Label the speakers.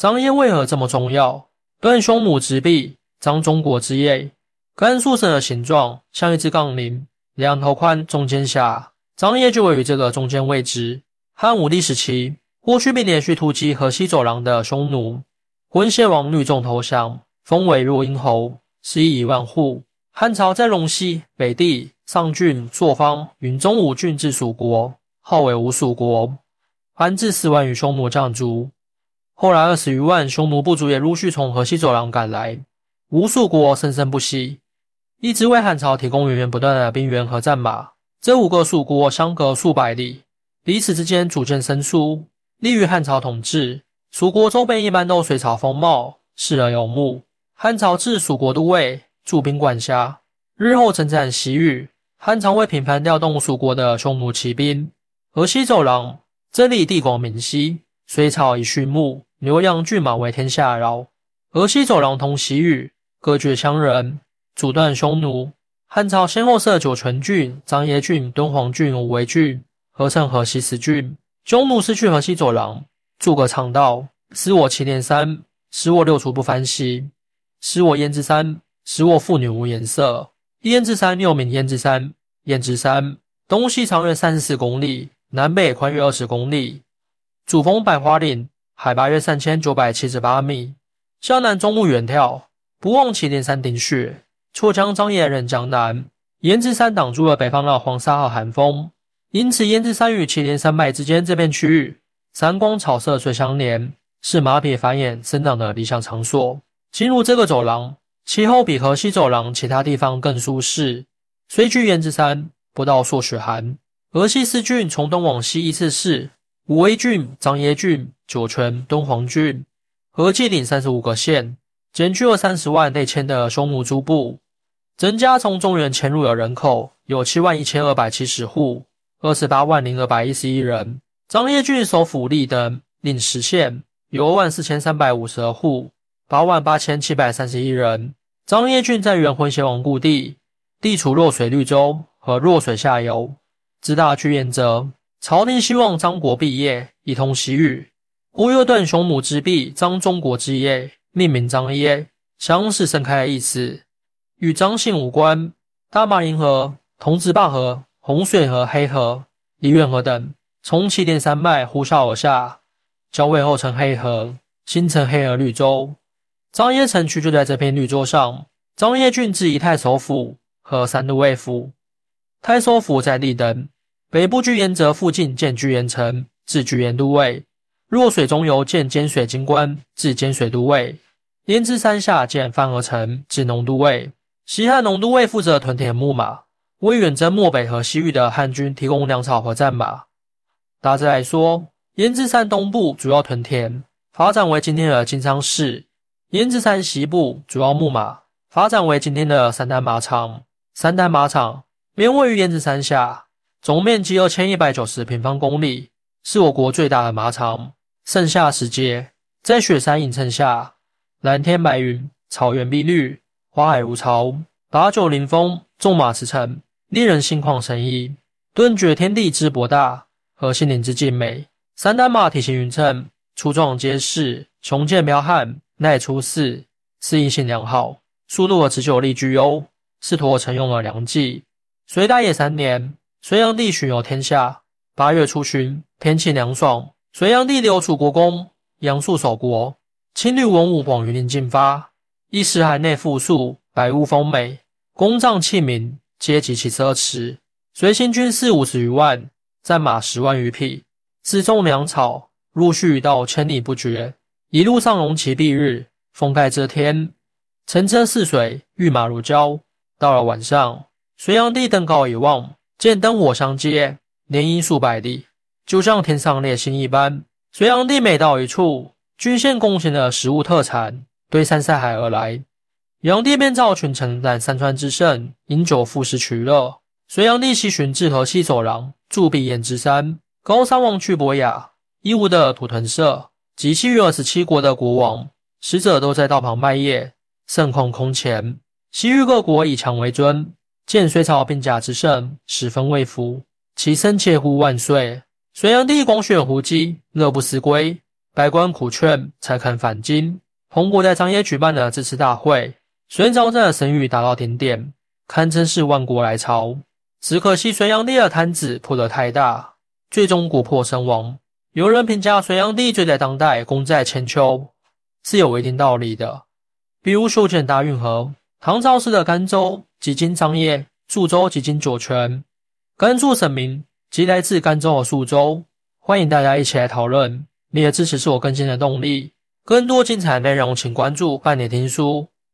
Speaker 1: 张掖为何这么重要？断匈奴之弊，张中国之业。甘肃省的形状像一支杠铃，两头宽，中间狭。张掖就位于这个中间位置。汉武帝时期，霍去病连续突击河西走廊的匈奴，浑邪王率众投降，封为若阴侯，食邑一万户。汉朝在陇西、北地、上郡、朔方、云中五郡治蜀国，号为吴蜀国，安置四万余匈奴将卒。后来二十余万匈奴部族也陆续从河西走廊赶来，无数国生生不息，一直为汉朝提供源源不断的兵源和战马。这五个蜀国相隔数百里，彼此之间逐渐生疏，利于汉朝统治。蜀国周边一般都水草丰茂，世人有目。汉朝置蜀国都尉。驻兵管辖，日后征战西域，汉朝会频繁调动蜀国的匈奴骑兵。河西走廊，这里地广明溪，水草以畜牧，牛羊骏马为天下饶。河西走廊通西域，隔绝羌人，阻断匈奴。汉朝先后设酒泉郡、张掖郡、敦煌郡武威郡，合称河西十郡。匈奴失去河西走廊，筑个肠道，使我祁连山，使我六出不翻息，使我燕之山。使我妇女无颜色。燕之山又名燕之山、燕之山，东西长约三十四公里，南北宽约二十公里，主峰百花岭，海拔约三千九百七十八米。向南中路远眺，不忘祁连山顶雪，错将张掖任江南。胭脂山挡住了北方的黄沙和寒风，因此胭脂山与祁连山脉之间这片区域，山光草色最相连，是马匹繁衍生长的理想场所。进入这个走廊。气候比河西走廊其他地方更舒适，虽距胭脂山不到朔雪寒。河西四郡从东往西依次是武威郡、张掖郡、酒泉、敦煌郡，合计领三十五个县，减去了三十万内迁的匈奴诸部，增加从中原迁入的人口有七万一千二百七十户，二十八万零二百一十一人。张掖郡首府立登领十县，有二万四千三百五十二户。八万八千七百三十一人。张掖郡在元浑邪王故地，地处弱水绿洲和弱水下游，自大居原则。朝廷希望张国毕业，一通西域，故又断匈奴之臂，张中国之业，命名张掖，相是盛开的意思，与张姓无关。大马银河、童子坝河、洪水河、黑河、梨园河等，从祁连山脉呼啸而下，交汇后成黑河，形成黑河绿洲。张掖城区就在这片绿洲上。张掖郡治以太守府和三都尉府。太守府在立登，北部居延泽附近建居延城，治居延都尉。若水中游建兼水京官，治兼水都尉。燕之山下建范鹅城，治农都尉。西汉农都尉负责屯田牧马，为远征漠北和西域的汉军提供粮草和战马。大致来说，燕之山东部主要屯田，发展为今天的金昌市。燕之山西部主要牧马，发展为今天的三丹马场。三丹马场面位于燕之山下，总面积二千一百九十平方公里，是我国最大的马场。盛夏时节，在雪山映衬下，蓝天白云，草原碧绿，花海如潮，把酒临风，纵马驰骋，令人心旷神怡，顿觉天地之博大和心灵之静美。三丹马体型匀称，粗壮结实，雄健彪悍。耐出世，适应性良好，速度和持久力居优，是驮乘用的良计。隋大业三年，隋炀帝巡游天下，八月初旬，天气凉爽，隋炀帝留楚国公杨素守国，青绿文武往云林进发。一时海内富庶，百物丰美，宫帐器皿皆极其奢侈。隋新军士五十余万，战马十万余匹，辎重粮草陆续到千里不绝。一路上龙旗蔽日，风盖遮天，乘车似水，御马如胶。到了晚上，隋炀帝登高一望，见灯火相接，连阴数百里，就像天上列星一般。隋炀帝每到一处，均献贡献的食物特产堆山塞海而来，炀帝便召群臣览山川之胜，饮酒赋诗取乐。隋炀帝西巡至河西走廊，驻壁燕之山，高山望去博雅，义乌的土屯社。及西域二十七国的国王、使者都在道旁拜谒，盛况空前。西域各国以强为尊，见隋朝兵甲之盛，十分畏服，齐声切呼万岁。隋炀帝广选胡姬，乐不思归，百官苦劝，才肯返京。洪国在张掖举办的支持大会，隋朝镇的声誉达到顶点，堪称是万国来朝。只可惜隋炀帝的摊子铺得太大，最终国破身亡。有人评价隋炀帝罪在当代，功在千秋，是有一定道理的。比如修建大运河，唐朝时的甘州几经张掖，宿州几经酒泉，甘肃省名即来自甘州和宿州。欢迎大家一起来讨论，你的支持是我更新的动力。更多精彩内容，请关注半点听书。